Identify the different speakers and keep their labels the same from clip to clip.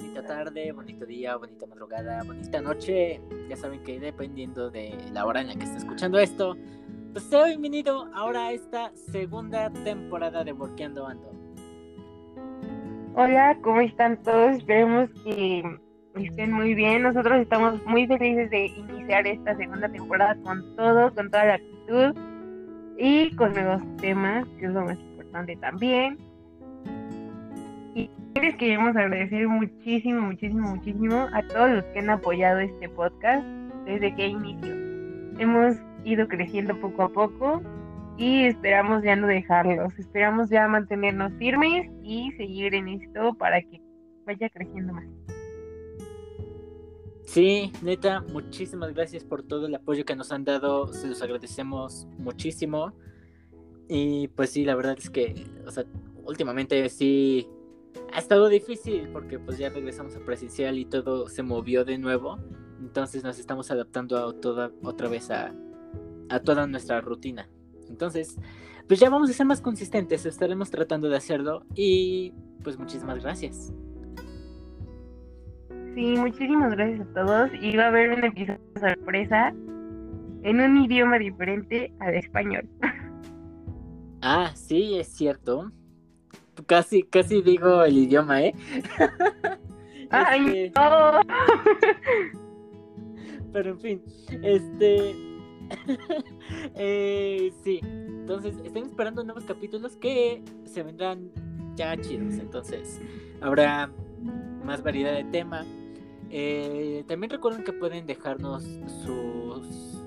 Speaker 1: bonita tarde, bonito día, bonita madrugada, bonita noche. Ya saben que dependiendo de la hora en la que esté escuchando esto, pues sea bienvenido ahora a esta segunda temporada de Workeando Ando.
Speaker 2: Hola, ¿cómo están todos? Esperemos que estén muy bien. Nosotros estamos muy felices de iniciar esta segunda temporada con todo, con toda la actitud y con nuevos temas, que es lo más importante también. Y les queremos agradecer muchísimo, muchísimo, muchísimo a todos los que han apoyado este podcast desde que inició. Hemos ido creciendo poco a poco y esperamos ya no dejarlos, esperamos ya mantenernos firmes y seguir en esto para que vaya creciendo más.
Speaker 1: Sí, neta, muchísimas gracias por todo el apoyo que nos han dado, se los agradecemos muchísimo. Y pues sí, la verdad es que, o sea, últimamente sí ha estado difícil porque pues ya regresamos a presencial y todo se movió de nuevo. Entonces nos estamos adaptando a toda, otra vez a, a toda nuestra rutina. Entonces, pues ya vamos a ser más consistentes, estaremos tratando de hacerlo y pues muchísimas gracias.
Speaker 2: Sí, muchísimas gracias a todos y va a haber un episodio sorpresa en un idioma diferente al español.
Speaker 1: Ah, sí, es cierto. Casi, casi digo el idioma, ¿eh?
Speaker 2: ¡Ay, este... no!
Speaker 1: Pero en fin, este... eh, sí, entonces estén esperando nuevos capítulos que se vendrán ya chidos. Entonces habrá más variedad de tema. Eh, también recuerden que pueden dejarnos sus,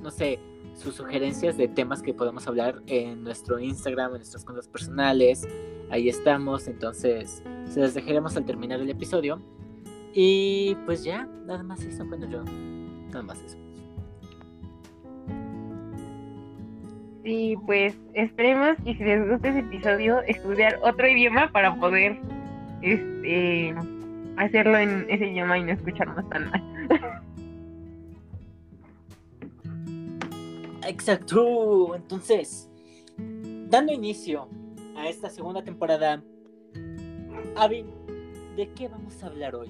Speaker 1: no sé, sus sugerencias de temas que podemos hablar en nuestro Instagram, en nuestras cuentas personales. Ahí estamos, entonces se las dejaremos al terminar el episodio. Y pues ya, nada más eso, bueno yo, nada más eso.
Speaker 2: Sí, pues esperemos que si les gusta ese episodio, estudiar otro idioma para poder este hacerlo en ese idioma y no escucharnos tan mal.
Speaker 1: Exacto. Entonces, dando inicio a esta segunda temporada, Avi, ¿de qué vamos a hablar hoy?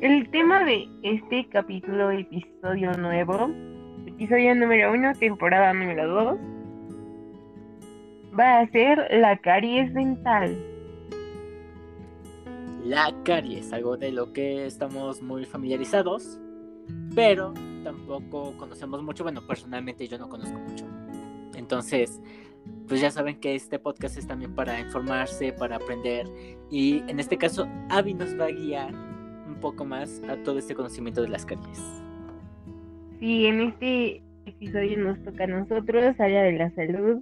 Speaker 2: El tema de este capítulo, episodio nuevo, episodio número uno, temporada número dos, va a ser la caries dental.
Speaker 1: La caries, algo de lo que estamos muy familiarizados, pero tampoco conocemos mucho. Bueno, personalmente yo no conozco mucho. Entonces, pues ya saben que este podcast es también para informarse, para aprender. Y en este caso, Avi nos va a guiar un poco más a todo este conocimiento de las caries.
Speaker 2: Sí, en este episodio nos toca a nosotros, área de la salud,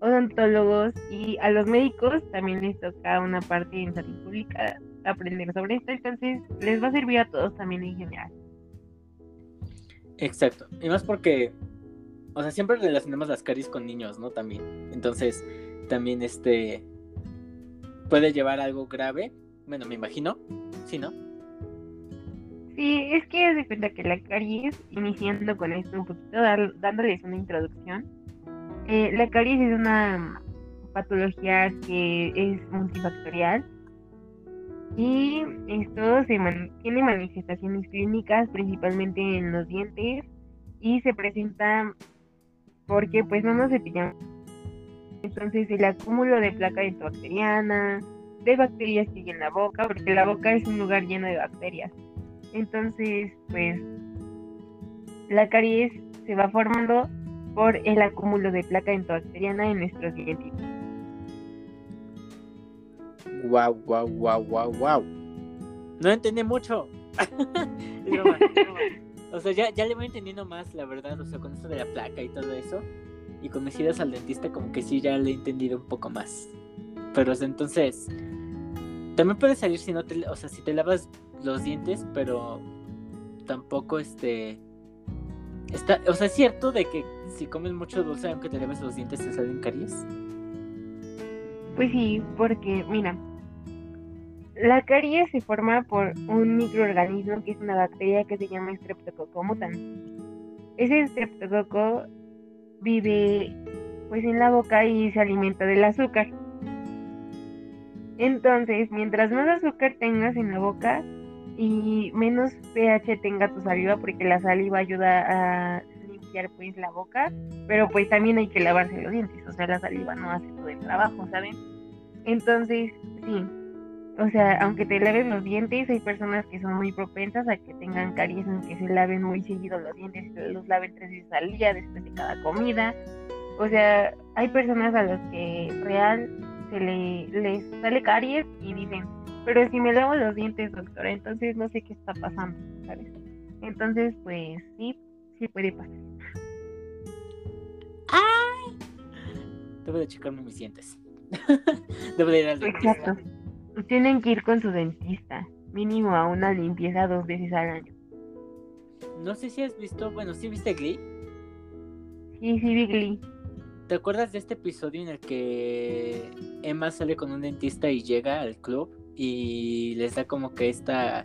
Speaker 2: odontólogos y a los médicos también les toca una parte en salud pública aprender sobre esto. Entonces, les va a servir a todos también en general.
Speaker 1: Exacto. Y más porque, o sea, siempre relacionamos las caries con niños, ¿no? También. Entonces, también este puede llevar algo grave. Bueno, me imagino. Sí, ¿no?
Speaker 2: Sí, es que de cuenta que la caries, iniciando con esto un poquito, dándoles una introducción. Eh, la caries es una patología que es multifactorial y esto se tiene manifestaciones clínicas principalmente en los dientes y se presenta porque pues no nos cepillamos. Entonces el acúmulo de placa dentobacteriana, de bacterias que hay en la boca, porque la boca es un lugar lleno de bacterias. Entonces pues la caries se va formando por el acúmulo de placa dentobacteriana en nuestros dientes.
Speaker 1: Wow, wow, wow, wow, wow. No entendí mucho. O sea, ya, ya le voy entendiendo más, la verdad. O sea, con esto de la placa y todo eso. Y con mis idas al dentista, como que sí, ya le he entendido un poco más. Pero entonces. También puede salir si no te. O sea, si te lavas los dientes, pero. Tampoco este. Está, o sea, es cierto de que si comes mucho dulce, aunque te laves los dientes, te salen caries.
Speaker 2: Pues sí, porque mira, la caries se forma por un microorganismo que es una bacteria que se llama Streptococcus mutans. Ese Streptococcus vive pues en la boca y se alimenta del azúcar. Entonces, mientras más azúcar tengas en la boca y menos pH tenga tu saliva, porque la saliva ayuda a limpiar pues la boca, pero pues también hay que lavarse los dientes, o sea, la saliva no hace todo el trabajo, ¿saben? Entonces, sí, o sea, aunque te laves los dientes, hay personas que son muy propensas a que tengan caries, aunque se laven muy seguido los dientes, los laven tres veces al día después de cada comida. O sea, hay personas a las que real se le, les sale caries y dicen, pero si me lavo los dientes, doctora, entonces no sé qué está pasando, ¿sabes? Entonces, pues sí, sí puede pasar.
Speaker 1: ¡Ay! Debo de checarme mis dientes. Debo de ir al dentista.
Speaker 2: Exacto. Tienen que ir con su dentista, mínimo a una limpieza dos veces al año.
Speaker 1: No sé si has visto, bueno, ¿sí viste Glee?
Speaker 2: Sí, sí, vi Glee.
Speaker 1: ¿Te acuerdas de este episodio en el que Emma sale con un dentista y llega al club y les da como que esta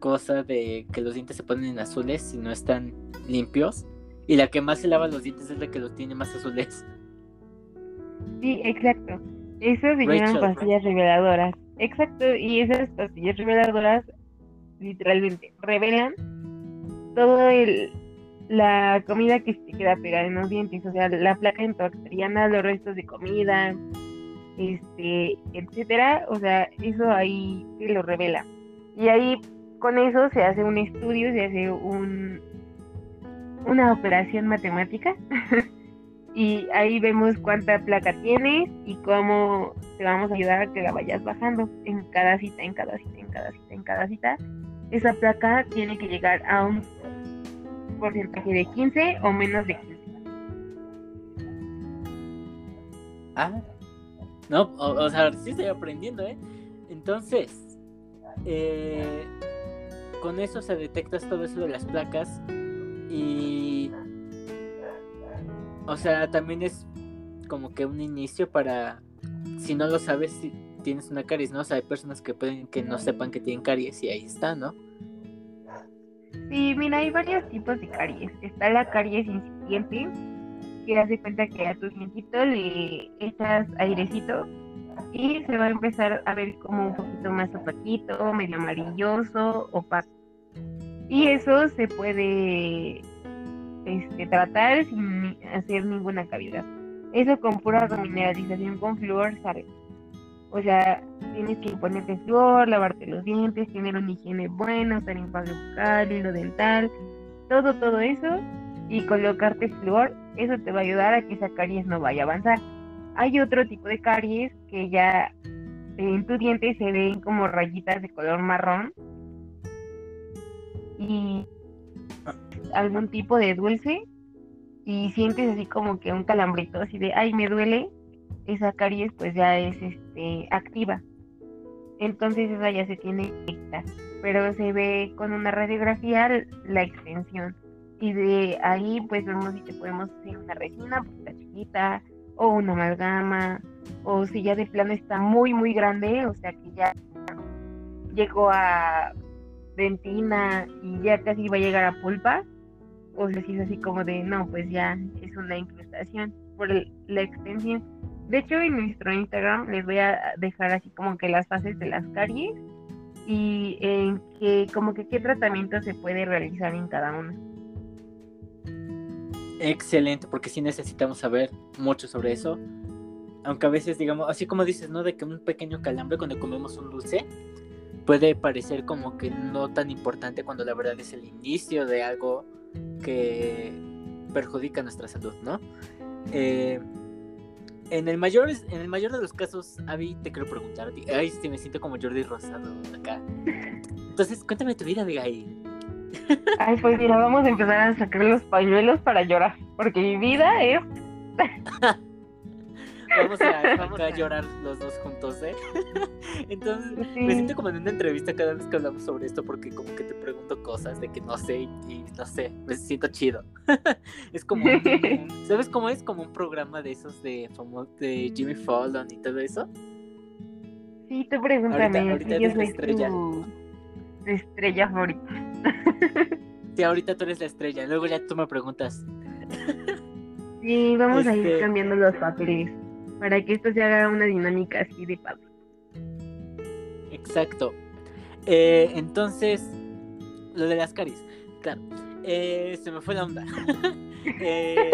Speaker 1: cosa de que los dientes se ponen azules si no están limpios? Y la que más se lava los dientes es la que los tiene más azules.
Speaker 2: Sí, exacto. Eso se llaman pastillas reveladoras. Exacto, y esas pastillas reveladoras literalmente revelan todo el la comida que se queda pegada en los dientes, o sea, la placa antibacteriana, los restos de comida, este, etcétera, o sea, eso ahí te lo revela. Y ahí con eso se hace un estudio, se hace un una operación matemática y ahí vemos cuánta placa tienes y cómo te vamos a ayudar a que la vayas bajando en cada cita, en cada cita, en cada cita, en cada cita. Esa placa tiene que llegar a un porcentaje de 15 o menos de 15.
Speaker 1: Ah, no, o, sea, sí estoy aprendiendo, ¿eh? Entonces, eh, con eso se detectas todo eso de las placas y, o sea, también es como que un inicio para, si no lo sabes, si tienes una caries, ¿no? O sea, hay personas que pueden que no sepan que tienen caries y ahí está, ¿no?
Speaker 2: Sí, mira, hay varios tipos de caries. Está la caries incipiente, que hace cuenta que a tu dientito le echas airecito y se va a empezar a ver como un poquito más opaquito, medio amarilloso, opaco. Y eso se puede este, tratar sin hacer ninguna cavidad. Eso con pura remineralización con flúor sale. O sea, tienes que ponerte flúor, lavarte los dientes, tener una higiene buena, usar enjuague bucal, hilo dental, todo, todo eso, y colocarte flúor, eso te va a ayudar a que esa caries no vaya a avanzar. Hay otro tipo de caries que ya en tu diente se ven como rayitas de color marrón y algún tipo de dulce y sientes así como que un calambrito así de ay me duele esa caries pues ya es este activa. Entonces esa ya se tiene quitar pero se ve con una radiografía la extensión. Y de ahí pues vemos si te podemos hacer una resina poquita chiquita o una amalgama o si ya de plano está muy muy grande o sea que ya llegó a dentina y ya casi va a llegar a pulpa o sea si es así como de no pues ya es una incrustación por el- la extensión de hecho en nuestro Instagram les voy a dejar así como que las fases de las caries y en que como que qué tratamiento se puede realizar en cada una
Speaker 1: Excelente, porque sí necesitamos saber mucho sobre eso. Aunque a veces, digamos, así como dices, ¿no? De que un pequeño calambre cuando comemos un dulce puede parecer como que no tan importante cuando la verdad es el inicio de algo que perjudica nuestra salud, ¿no? Eh, en el mayor en el mayor de los casos, Avi, te quiero preguntar, ay, sí, me siento como Jordi Rosado acá. Entonces, cuéntame tu vida, Abigail.
Speaker 2: Ay, pues mira, vamos a empezar a sacar los pañuelos para llorar, porque mi vida es...
Speaker 1: Vamos a, vamos a llorar los dos juntos, ¿eh? Entonces,
Speaker 2: Sí.
Speaker 1: me siento como en una entrevista cada vez que hablamos sobre esto porque como que te pregunto cosas de que no sé y, y no sé, me siento chido. es como, un- ¿sabes cómo es? Como un programa de esos de, de Jimmy Fallon y todo eso.
Speaker 2: Sí, tú pregúntame,
Speaker 1: Ahorita- ahorita eres la estrella.
Speaker 2: tu tu estrella favorita.
Speaker 1: Sí, ahorita tú eres la estrella, luego ya tú me preguntas.
Speaker 2: Sí, vamos a ir
Speaker 1: Este-
Speaker 2: cambiando los papeles para que esto se haga una dinámica así de padre.
Speaker 1: Exacto. Eh, entonces, lo de las caries, claro. Eh, se me fue la onda. Eh,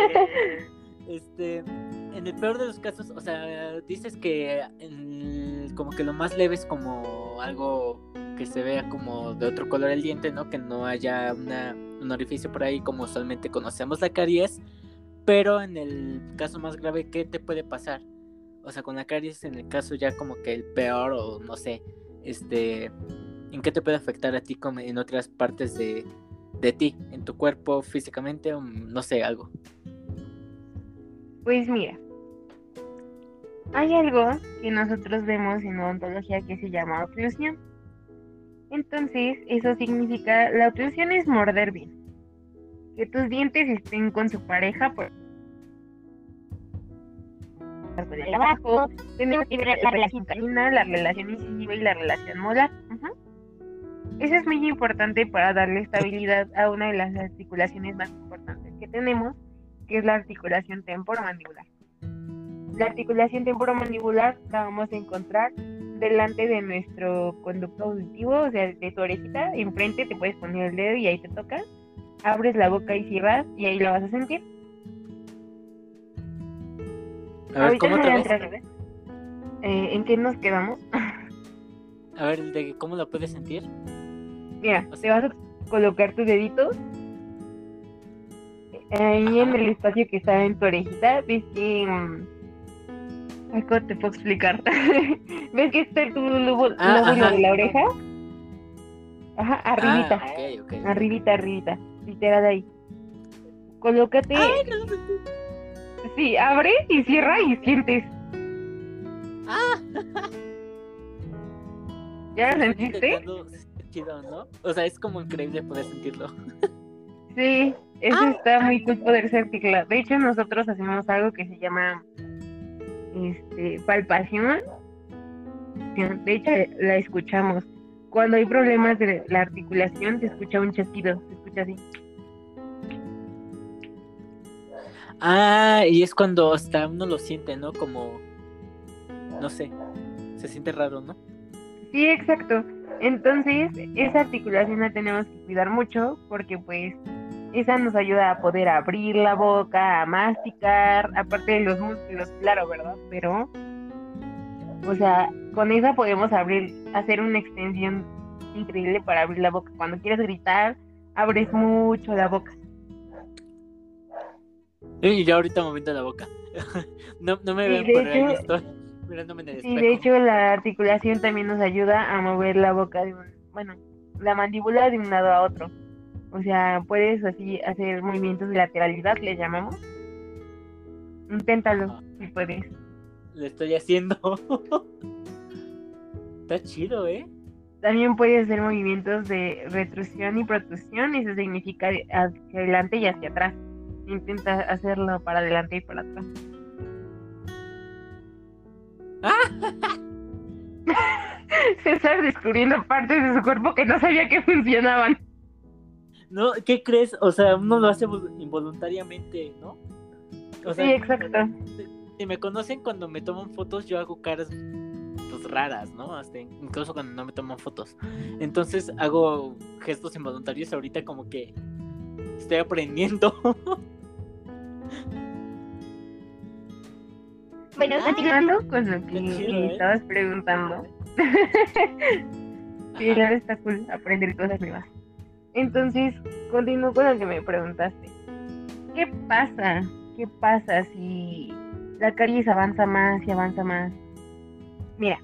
Speaker 1: este, en el peor de los casos, o sea, dices que como que lo más leve es como algo que se vea como de otro color el diente, ¿no? Que no haya una, un orificio por ahí como usualmente conocemos la caries. Pero en el caso más grave, ¿qué te puede pasar? O sea, con la caries en el caso ya como que el peor o no sé, este, ¿en qué te puede afectar a ti como en otras partes de, de ti, en tu cuerpo, físicamente o no sé, algo?
Speaker 2: Pues mira, hay algo que nosotros vemos en odontología que se llama oclusión. Entonces, eso significa, la oclusión es morder bien. Que tus dientes estén con su pareja por el abajo, tenemos que ver la relación canina, la relación incisiva y la relación molar. Eso es muy importante para darle estabilidad a una de las articulaciones más importantes que tenemos, que es la articulación temporomandibular. La articulación temporomandibular la vamos a encontrar delante de nuestro conducto auditivo, o sea, de tu orejita, enfrente te puedes poner el dedo y ahí te toca. Abres la boca y cierras y ahí lo vas a sentir.
Speaker 1: A ver, ¿cómo otra vez?
Speaker 2: Eh, ¿En qué nos quedamos?
Speaker 1: a ver, de cómo lo puedes sentir.
Speaker 2: Mira, te vas a colocar tus deditos ahí en el espacio que está en tu orejita. Ves que. Mm, ¿Cómo te puedo explicar? ¿Ves que está tu lóbulo, ah, de la oreja? Ajá, arribita. Ah, arribita, arribita. Literal ahí. Colócate. Sí, abre y cierra y sientes.
Speaker 1: Ah.
Speaker 2: ¿Ya lo sentiste?
Speaker 1: ¿no? O sea, es como increíble poder sentirlo.
Speaker 2: Sí, eso ah. está muy cool poder sentirlo. De hecho, nosotros hacemos algo que se llama este, palpación. De hecho, la escuchamos. Cuando hay problemas de la articulación, se escucha un chasquido, se escucha así.
Speaker 1: Ah, y es cuando hasta uno lo siente, ¿no? Como, no sé, se siente raro, ¿no?
Speaker 2: Sí, exacto. Entonces, esa articulación la tenemos que cuidar mucho porque pues esa nos ayuda a poder abrir la boca, a masticar, aparte de los músculos, claro, ¿verdad? Pero, o sea, con esa podemos abrir, hacer una extensión increíble para abrir la boca. Cuando quieres gritar, abres mucho la boca.
Speaker 1: Y ya ahorita moviendo la boca. no, no me ven por ahí, estoy mirándome en el espejo.
Speaker 2: Y de hecho la articulación también nos ayuda a mover la boca de un, bueno, la mandíbula de un lado a otro. O sea, puedes así hacer movimientos de lateralidad, le llamamos. Inténtalo, si puedes.
Speaker 1: Lo estoy haciendo. Está chido, ¿eh?
Speaker 2: También puedes hacer movimientos de retrusión y protrusión, eso significa hacia adelante y hacia atrás. Intenta hacerlo para adelante y para atrás. César descubriendo partes de su cuerpo que no sabía que funcionaban.
Speaker 1: No, ¿qué crees? O sea, uno lo hace involuntariamente, ¿no?
Speaker 2: sí, exacto.
Speaker 1: Si, me conocen cuando me toman fotos, yo hago caras pues, raras, ¿no? Hasta incluso cuando no me toman fotos. Entonces hago gestos involuntarios ahorita como que estoy aprendiendo.
Speaker 2: Bueno, continuando con lo que ¿eh? estabas preguntando. sí, claro, está cool aprender cosas nuevas. Entonces, continúo con lo que me preguntaste. ¿Qué pasa? ¿Qué pasa si la caries avanza más y avanza más? Mira,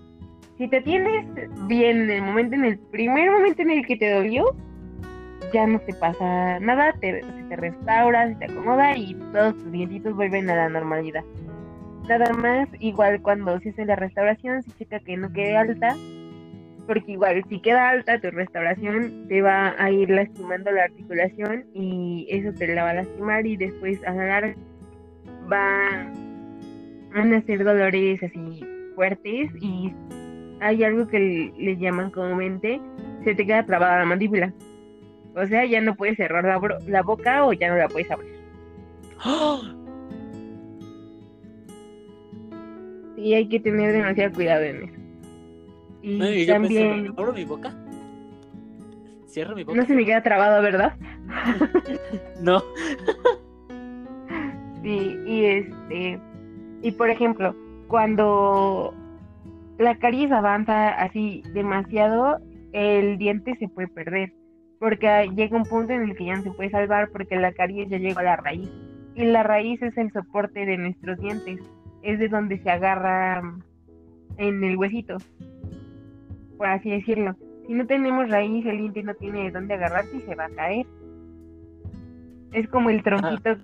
Speaker 2: si te tienes bien en el momento, en el primer momento en el que te dolió, ya no te pasa nada, te, se te restaura, se te acomoda y todos tus dientitos vuelven a la normalidad. Nada más, igual cuando se hace la restauración, se checa que no quede alta, porque igual si queda alta tu restauración, te va a ir lastimando la articulación y eso te la va a lastimar y después a la larga va a nacer dolores así fuertes y hay algo que le llaman comúnmente, se te queda trabada la mandíbula. O sea, ya no puedes cerrar la, la boca o ya no la puedes abrir. ¡Oh! y hay que tener demasiado cuidado en eso. Y,
Speaker 1: Ay, yo pensé,
Speaker 2: también...
Speaker 1: ¿abro mi boca? ¿Cierro mi boca?
Speaker 2: No se me queda trabado, ¿verdad?
Speaker 1: No.
Speaker 2: Sí, y este, y por ejemplo, cuando la caries avanza así demasiado, el diente se puede perder, porque llega un punto en el que ya no se puede salvar porque la caries ya llegó a la raíz, y la raíz es el soporte de nuestros dientes, es de donde se agarra en el huesito, por así decirlo. Si no tenemos raíz, el diente no tiene de dónde agarrarse y se va a caer. Es como el tronquito de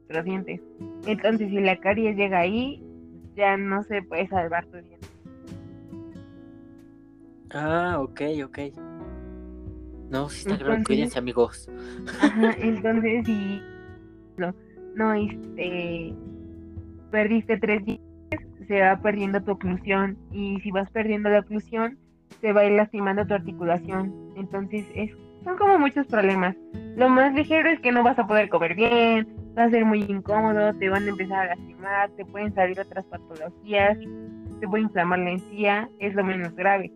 Speaker 2: nuestros dientes. Entonces, si la caries llega ahí, ya no se puede salvar tu diente.
Speaker 1: Ah, ok, ok. No, sí está
Speaker 2: Entonces-
Speaker 1: cuídense, amigos.
Speaker 2: Ajá, entonces si no, no este perdiste tres dientes, se va perdiendo tu oclusión y si vas perdiendo la oclusión, se va a ir lastimando tu articulación. Entonces es son como muchos problemas. Lo más ligero es que no vas a poder comer bien, va a ser muy incómodo, te van a empezar a lastimar, te pueden salir otras patologías, te puede inflamar la encía, es lo menos grave.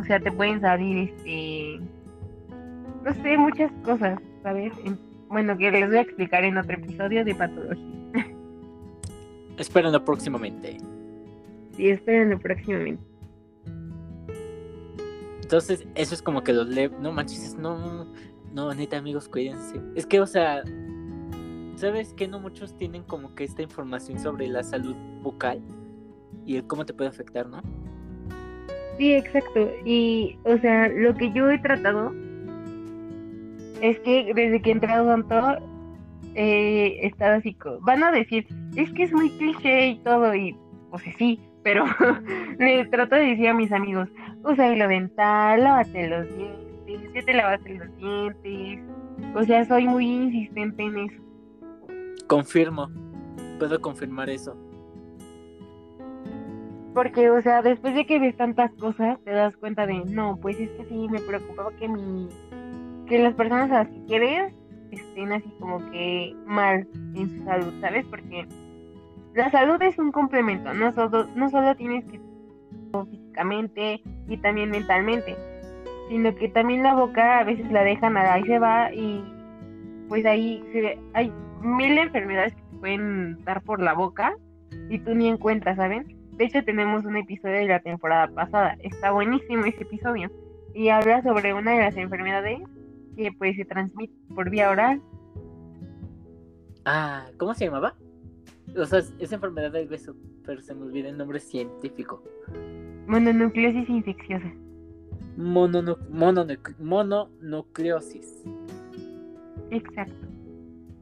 Speaker 2: O sea, te pueden salir este no sé, muchas cosas, ¿sabes? En- Bueno, que les voy a explicar en otro episodio de patología.
Speaker 1: Espérenlo próximamente.
Speaker 2: Y espérenlo próximamente.
Speaker 1: Entonces, eso es como que los le... No manches, no... No, neta, amigos, cuídense. Es que, o sea... ¿Sabes que no muchos tienen como que esta información sobre la salud bucal? Y el cómo te puede afectar, ¿no?
Speaker 2: Sí, exacto. Y, o sea, lo que yo he tratado es que desde que entré a Odonto eh, he estado así. Van a decir, es que es muy cliché y todo, y pues sí, pero le trato de decir a mis amigos, usa hilo dental, lávate los dientes, ya te lavaste los dientes. O sea, soy muy insistente en eso.
Speaker 1: Confirmo. Puedo confirmar eso.
Speaker 2: Porque, o sea, después de que ves tantas cosas, te das cuenta de, no, pues es que sí, me preocupaba que mi, que las personas a las que quieres estén así como que mal en su salud, ¿sabes? Porque la salud es un complemento, no solo, no solo tienes que físicamente y también mentalmente, sino que también la boca a veces la dejan ahí se va y pues ahí se, hay mil enfermedades que te pueden dar por la boca y tú ni en cuenta, ¿saben? De hecho, tenemos un episodio de la temporada pasada. Está buenísimo ese episodio. Y habla sobre una de las enfermedades que pues se transmite por vía oral.
Speaker 1: Ah, ¿cómo se llamaba? O sea, es enfermedad del beso, pero se me olvida el nombre científico.
Speaker 2: Mononucleosis infecciosa.
Speaker 1: Mononu- mononuc- mononucleosis.
Speaker 2: Exacto.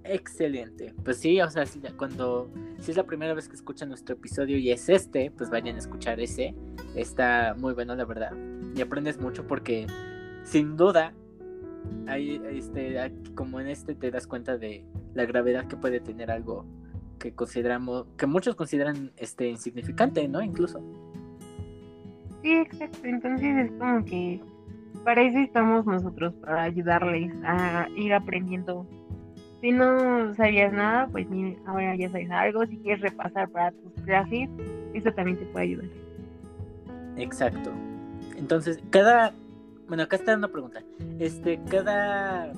Speaker 1: Excelente. Pues sí, o sea, si, cuando si es la primera vez que escuchan nuestro episodio y es este, pues vayan a escuchar ese. Está muy bueno, la verdad. Y aprendes mucho porque sin duda hay este como en este te das cuenta de la gravedad que puede tener algo que consideramos que muchos consideran este insignificante, ¿no? Incluso.
Speaker 2: Sí, exacto. Entonces es como que para eso estamos nosotros, para ayudarles a ir aprendiendo. Si no sabías nada, pues mire, ahora ya sabes algo. Si quieres repasar para tus clases, eso también te puede ayudar.
Speaker 1: Exacto. Entonces, cada. Bueno, acá está una pregunta. Este, cada.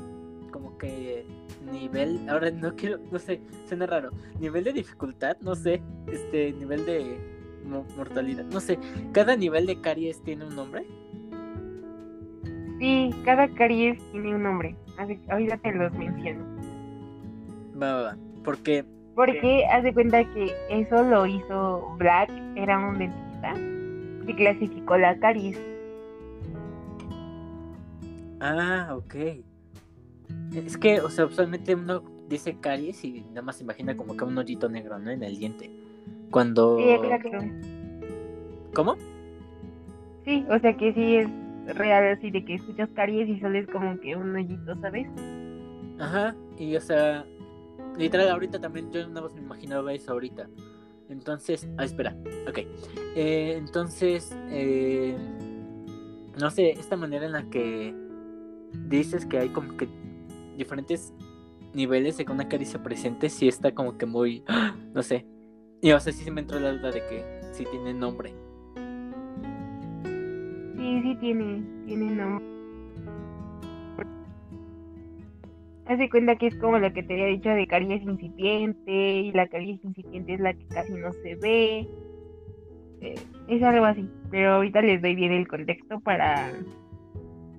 Speaker 1: Como que. Nivel. Ahora no quiero. No sé, suena raro. Nivel de dificultad, no sé. Este, nivel de. mo- mortalidad, no sé. Cada nivel de caries tiene un nombre.
Speaker 2: Sí, cada caries tiene un nombre. Así, ahorita te los menciono.
Speaker 1: Va, va, va. Porque.
Speaker 2: Porque haz de cuenta que eso lo hizo Black, era un dentista, que clasificó la caries.
Speaker 1: Ah, ok. Es que, o sea, usualmente uno dice caries y nada más se imagina como que un hoyito negro, ¿no? En el diente. Cuando.
Speaker 2: Sí, exacto.
Speaker 1: ¿Cómo?
Speaker 2: Sí, o sea que sí es real así de que escuchas caries y solo es como que un hoyito, ¿sabes?
Speaker 1: Ajá, y o sea, literal, ahorita también yo nada más me imaginaba eso ahorita. Entonces, ah, espera, ok. Eh, entonces, eh, no sé, esta manera en la que dices que hay como que diferentes niveles de que una caricia presente, sí está como que muy, no sé. Y o sea, sí se me entró la duda de que sí tiene nombre.
Speaker 3: Sí, sí tiene, tiene nombre. Hace cuenta que es como lo que te había dicho de caries incipiente, y la caries incipiente es la que casi no se ve. Eh, es algo así, pero ahorita les doy bien el contexto para,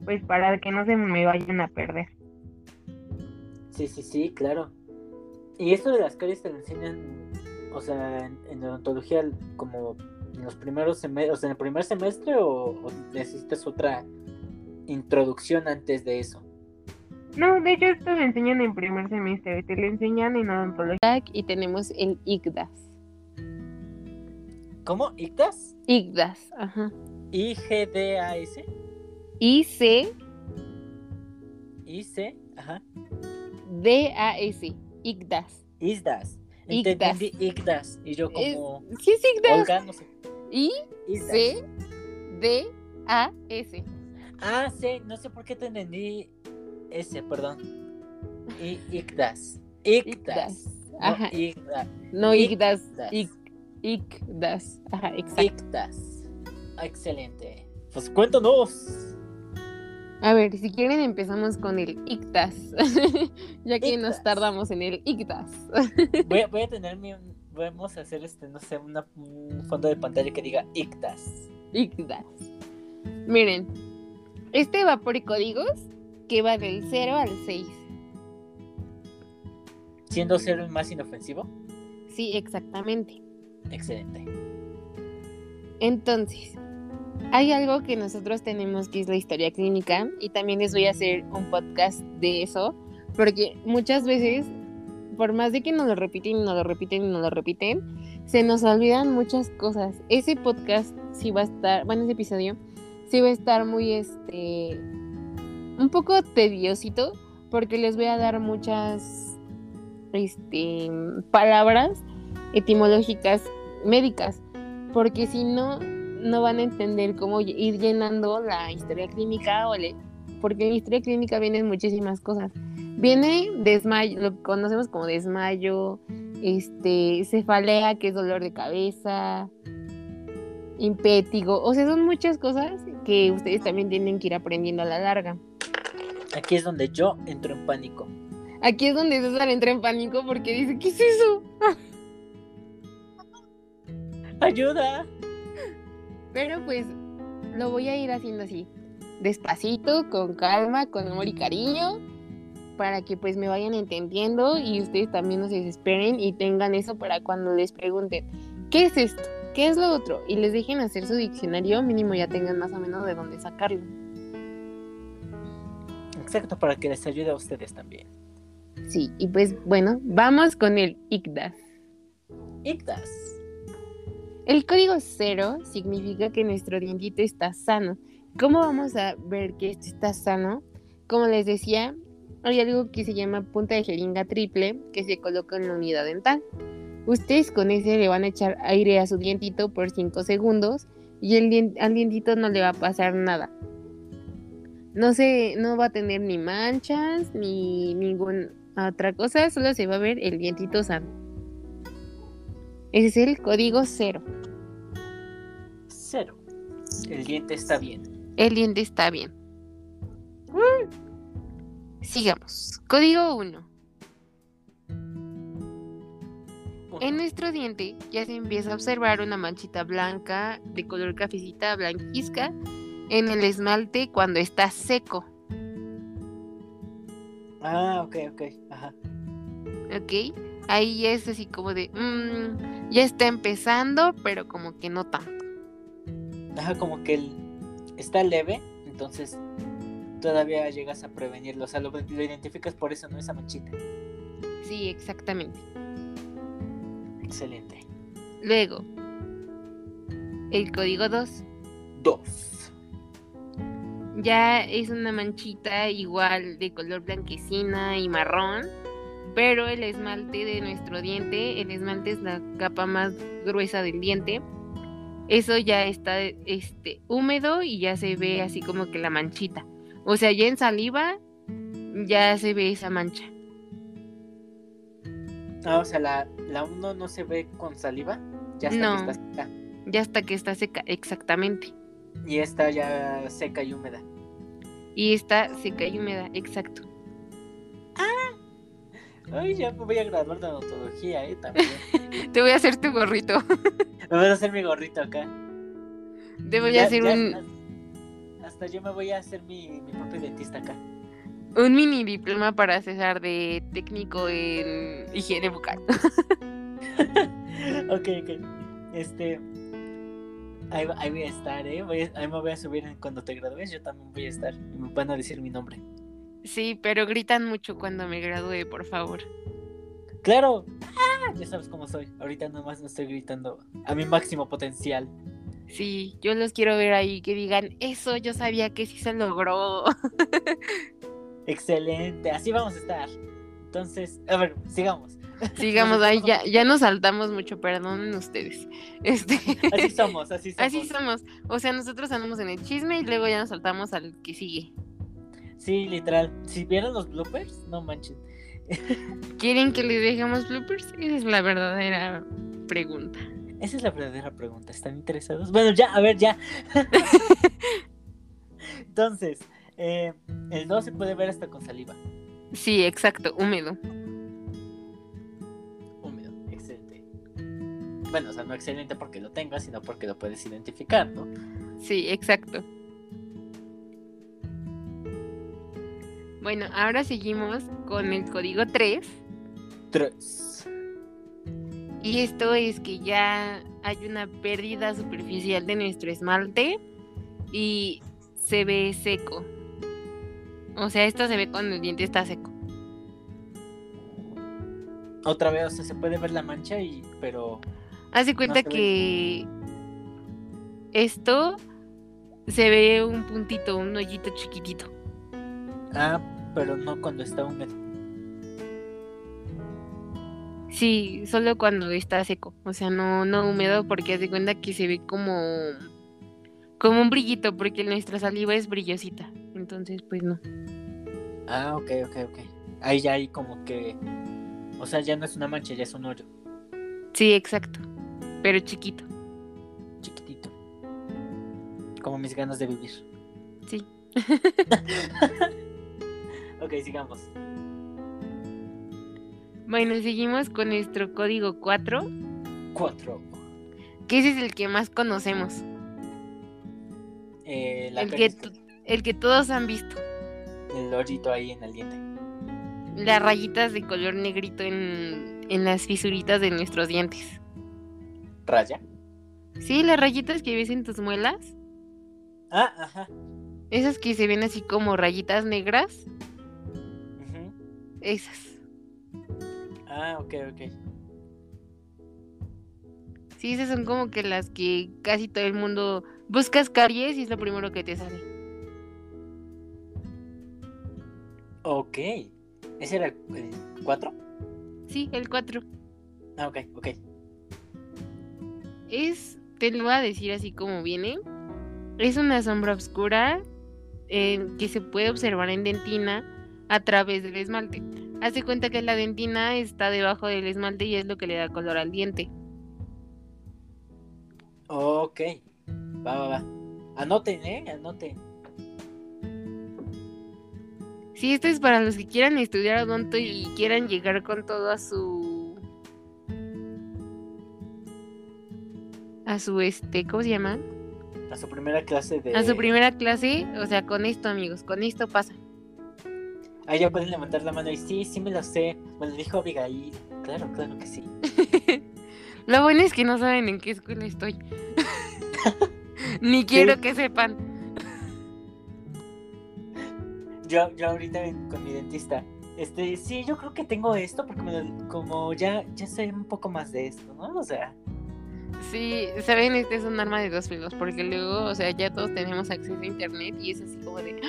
Speaker 3: pues para que no se me vayan a perder.
Speaker 1: Sí, sí, sí, claro. Y esto de las caries te lo enseñan, o sea, en, en odontología como en los primeros semestres, o sea, en el primer semestre o, o necesitas otra introducción antes de eso.
Speaker 3: No, de hecho esto lo enseñan en primer semestre, te lo enseñan en odontología.
Speaker 2: y tenemos el IGDAS.
Speaker 1: ¿Cómo? ¿ICDAS?
Speaker 2: IGDAS, ajá.
Speaker 1: I-G-D-A-S.
Speaker 2: I-C
Speaker 1: I-C, ajá.
Speaker 2: D-A-S.
Speaker 1: ISDAS.
Speaker 2: ICDAS.
Speaker 1: Entendí ICDAS. Y yo como...
Speaker 2: Sí, es.
Speaker 1: Olga, no sé. ISDAS.
Speaker 2: I-C-D-A-S.
Speaker 1: Ah, sí, no sé por qué te entendí ese, perdón. I ICDAS. ICDAS.
Speaker 2: Ajá.
Speaker 1: ICDAS.
Speaker 2: No.
Speaker 1: ICDAS.
Speaker 2: IC- IGDAS. Ajá, exacto.
Speaker 1: ICDAS. Ah, Excelente. Pues cuéntanos.
Speaker 2: A ver, si quieren empezamos con el ICDAS. ya que nos tardamos en el ICDAS.
Speaker 1: Voy a, voy a tener mi. Vamos a hacer este, no sé, una- un fondo de pantalla que diga ICDAS.
Speaker 2: ICDAS. Miren, este va por códigos que va del 0 al 6.
Speaker 1: Siendo cero el más inofensivo.
Speaker 2: Sí, exactamente.
Speaker 1: Excelente.
Speaker 2: Entonces, hay algo que nosotros tenemos que es la historia clínica y también les voy a hacer un podcast de eso, porque muchas veces, por más de que nos lo repiten y nos lo repiten y nos lo repiten, se nos olvidan muchas cosas. Ese podcast sí va a estar, bueno, ese episodio sí va a estar muy, este, un poco tediosito, porque les voy a dar muchas, este, palabras etimológicas médicas, porque si no, no van a entender cómo ir llenando la historia clínica, o le- porque en la historia clínica vienen muchísimas cosas. Viene desmayo, lo que conocemos como desmayo, este, cefalea, que es dolor de cabeza, impétigo, o sea, son muchas cosas que ustedes también tienen que ir aprendiendo a la larga.
Speaker 1: Aquí es donde yo entro en pánico.
Speaker 2: Aquí es donde César entra en pánico porque dice, ¿qué es eso?
Speaker 1: ¡Ayuda!
Speaker 2: Pero pues lo voy a ir haciendo así, despacito, con calma, con amor y cariño, para que pues me vayan entendiendo y ustedes también no se desesperen y tengan eso para cuando les pregunten, ¿qué es esto? ¿Qué es lo otro? Y les dejen hacer su diccionario, mínimo ya tengan más o menos de dónde sacarlo.
Speaker 1: Exacto, para que les ayude a ustedes también.
Speaker 2: Sí, y pues bueno, vamos con el ICDAS.
Speaker 1: ICDAS.
Speaker 2: El código cero significa que nuestro dientito está sano. ¿Cómo vamos a ver que esto está sano? Como les decía, hay algo que se llama punta de jeringa triple que se coloca en la unidad dental. Ustedes con ese le van a echar aire a su dientito por 5 segundos y al dientito no le va a pasar nada. No se, no va a tener ni manchas ni ninguna otra cosa, solo se va a ver el dientito sano. Ese es el código cero.
Speaker 1: Cero. El diente está bien.
Speaker 2: El diente está bien. Sigamos. Código 1. En nuestro diente ya se empieza a observar una manchita blanca de color cafecita blanquizca en el esmalte cuando está seco.
Speaker 1: Ah, ok, ok. Ajá.
Speaker 2: ¿Ok? Ahí es así como de... mm, ya está empezando, pero como que no tanto.
Speaker 1: Ajá, como que el, está leve, entonces todavía llegas a prevenirlo. O sea, lo, lo identificas por eso, no esa manchita.
Speaker 2: Sí, exactamente.
Speaker 1: Excelente.
Speaker 2: Luego, el código 2.
Speaker 1: Dos.
Speaker 2: Ya es una manchita igual de color blanquecina y marrón, pero el esmalte de nuestro diente, el esmalte es la capa más gruesa del diente. Eso ya está este húmedo y ya se ve así como que la manchita. O sea, ya en saliva ya se ve esa mancha.
Speaker 1: Ah, o sea, la, la uno no se ve con saliva. Ya hasta
Speaker 2: No.
Speaker 1: que está seca.
Speaker 2: Ya hasta que está seca, exactamente.
Speaker 1: Y esta ya seca y húmeda.
Speaker 2: Y esta seca y húmeda, exacto.
Speaker 1: Ay, ya me voy a graduar de odontología, eh, también.
Speaker 2: Te voy a hacer tu gorrito.
Speaker 1: me voy a hacer mi gorrito acá.
Speaker 2: Te voy
Speaker 1: Ya-
Speaker 2: a hacer
Speaker 1: ya
Speaker 2: un,
Speaker 1: hasta- yo me voy a hacer mi, mi propio dentista acá.
Speaker 2: un mini diploma para César de técnico en higiene bucal.
Speaker 1: ok, ok. Este. Ahí, ahí voy a estar, ¿eh? Voy a- ahí me voy a subir cuando te gradúes. Yo también voy a estar. Y me van a decir mi nombre.
Speaker 2: Sí, pero gritan mucho cuando me gradúe, por favor.
Speaker 1: ¡Claro! ¡Ah! Ya sabes cómo soy. Ahorita nomás no estoy gritando a mi máximo potencial.
Speaker 2: Sí, yo los quiero ver ahí que digan, eso yo sabía que sí se logró.
Speaker 1: Excelente. Así vamos a estar. Entonces, a ver, sigamos.
Speaker 2: Sigamos ahí, ya, ya nos saltamos mucho, perdonen ustedes. Este,
Speaker 1: Así somos, así somos.
Speaker 2: así somos. O sea, nosotros andamos en el chisme y luego ya nos saltamos al que sigue.
Speaker 1: Sí, literal. Si vieron los bloopers, no manchen.
Speaker 2: ¿Quieren que les dejemos bloopers? Esa es la verdadera pregunta.
Speaker 1: Esa es la verdadera pregunta. ¿Están interesados? Bueno, ya, a ver, ya. Entonces, eh, el 2 se puede ver hasta con saliva.
Speaker 2: Sí, exacto, húmedo.
Speaker 1: Húmedo, excelente. Bueno, o sea, no excelente porque lo tengas, sino porque lo puedes identificar, ¿no?
Speaker 2: Sí, exacto. Bueno, ahora seguimos con el código 3.
Speaker 1: 3.
Speaker 2: Y esto es que ya hay una pérdida superficial de nuestro esmalte y se ve seco. O sea, esto se ve cuando el diente está seco.
Speaker 1: Otra vez, o sea, se puede ver la mancha y. pero.
Speaker 2: Haz de cuenta
Speaker 1: ve.
Speaker 2: que esto se ve un puntito, un hoyito chiquitito.
Speaker 1: Ah, pero no cuando está húmedo.
Speaker 2: Sí, solo cuando está seco, o sea, no, no húmedo porque haz de cuenta que se ve como como un brillito porque nuestra saliva es brillosita. Entonces, pues no.
Speaker 1: Ah, ok, ok, ok. Ahí ya hay como que. O sea, ya no es una mancha, ya es un hoyo.
Speaker 2: Sí, exacto. Pero chiquito.
Speaker 1: Chiquitito. Como mis ganas de vivir.
Speaker 2: Sí.
Speaker 1: ok, sigamos.
Speaker 2: Bueno, seguimos con nuestro código 4,
Speaker 1: 4.
Speaker 2: que ese es el que más conocemos.
Speaker 1: Eh, la
Speaker 2: El que, el que todos han visto.
Speaker 1: el hoyito ahí en el diente.
Speaker 2: Las rayitas de color negrito en, en las fisuritas de nuestros dientes.
Speaker 1: Raya.
Speaker 2: Sí, las rayitas que ves en tus muelas.
Speaker 1: Ah, ajá.
Speaker 2: Esas que se ven así como rayitas negras. Esas.
Speaker 1: Ah, ok, ok.
Speaker 2: Sí, esas son como que las que casi todo el mundo buscas caries y es lo primero que te sale.
Speaker 1: Ok. ¿Ese era el 4?
Speaker 2: Sí, el 4.
Speaker 1: Ah, ok, ok.
Speaker 2: Es, te lo voy a decir así como viene. Es una sombra oscura eh, que se puede observar en dentina a través del esmalte. Hace cuenta que la dentina está debajo del esmalte y es lo que le da color al diente.
Speaker 1: Ok. Va, va, va. Anoten, ¿eh? Anoten.
Speaker 2: Sí, esto es para los que quieran estudiar odonto y quieran llegar con todo a su. a su este, ¿cómo se llama?
Speaker 1: A su primera clase de...
Speaker 2: A su primera clase, o sea, con esto, amigos, con esto pasa.
Speaker 1: Ahí ya pueden levantar la mano y sí, sí me lo sé. Me lo dijo Abigail. Claro, claro que sí.
Speaker 2: Lo bueno es que no saben en qué escuela estoy. Ni quiero que sepan.
Speaker 1: Yo, yo ahorita con mi dentista. Este, sí, yo creo que tengo esto porque me lo- como ya, ya sé un poco más de esto, ¿no? O sea,
Speaker 2: Sí, saben, este es un arma de dos filos, porque luego, o sea, ya todos tenemos acceso a internet y es así como de.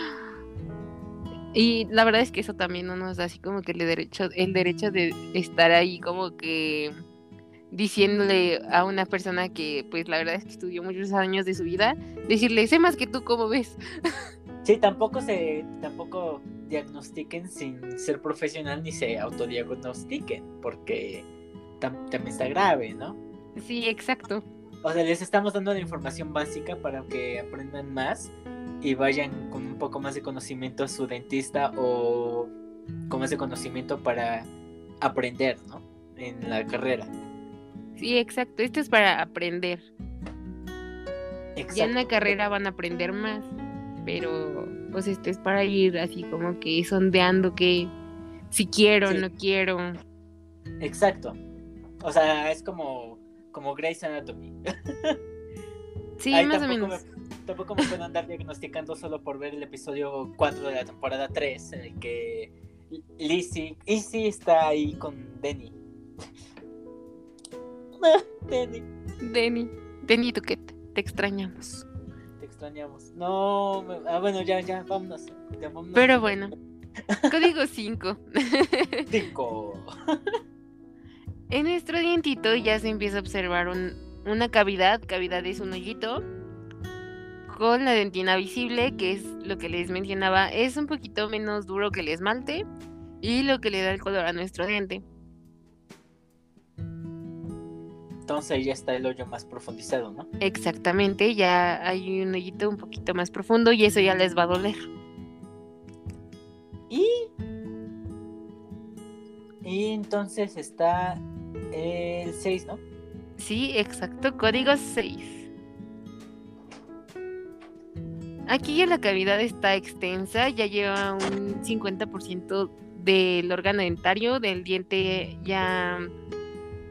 Speaker 2: Y la verdad es que eso también no nos da así como que el derecho, el derecho de estar ahí como que diciéndole a una persona que pues la verdad es que estudió muchos años de su vida, decirle, sé más que tú, ¿cómo ves?
Speaker 1: sí, tampoco se, tampoco diagnostiquen sin ser profesional ni se autodiagnostiquen porque tam- también está grave, ¿no?
Speaker 2: Sí, exacto.
Speaker 1: O sea, les estamos dando la información básica para que aprendan más y vayan con un poco más de conocimiento a su dentista o con más de conocimiento para aprender, ¿no? En la carrera.
Speaker 2: Sí, exacto. Esto es para aprender.
Speaker 1: Exacto.
Speaker 2: Ya en la carrera van a aprender más, pero pues esto es para ir así como que sondeando que si quiero,
Speaker 1: Sí.
Speaker 2: no quiero.
Speaker 1: Exacto. O sea, es como, como Grey's Anatomy.
Speaker 2: Sí,
Speaker 1: Ahí
Speaker 2: más o menos.
Speaker 1: Me, tampoco me puedo andar diagnosticando solo por ver el episodio 4 de la temporada 3, en el que Lizzie, Lizzie está ahí con Denny. Denny,
Speaker 2: Denny, Denny Duquet, te extrañamos.
Speaker 1: te extrañamos. No, me- ah, bueno, ya, ya, vámonos. ya, vámonos.
Speaker 2: Pero bueno, código 5.
Speaker 1: Cinco.
Speaker 2: En nuestro dientito ya se empieza a observar un- una cavidad, cavidad es un hoyito, con la dentina visible, que es lo que les mencionaba, es un poquito menos duro que el esmalte y lo que le da el color a nuestro diente.
Speaker 1: Entonces ahí ya está el hoyo más profundizado, ¿no?
Speaker 2: Exactamente, ya hay un hoyito un poquito más profundo y eso ya les va a doler.
Speaker 1: Y. Y entonces está el 6, ¿no?
Speaker 2: Sí, exacto, código 6. Aquí ya la cavidad está extensa, ya lleva un 50% del órgano dentario, del diente ya,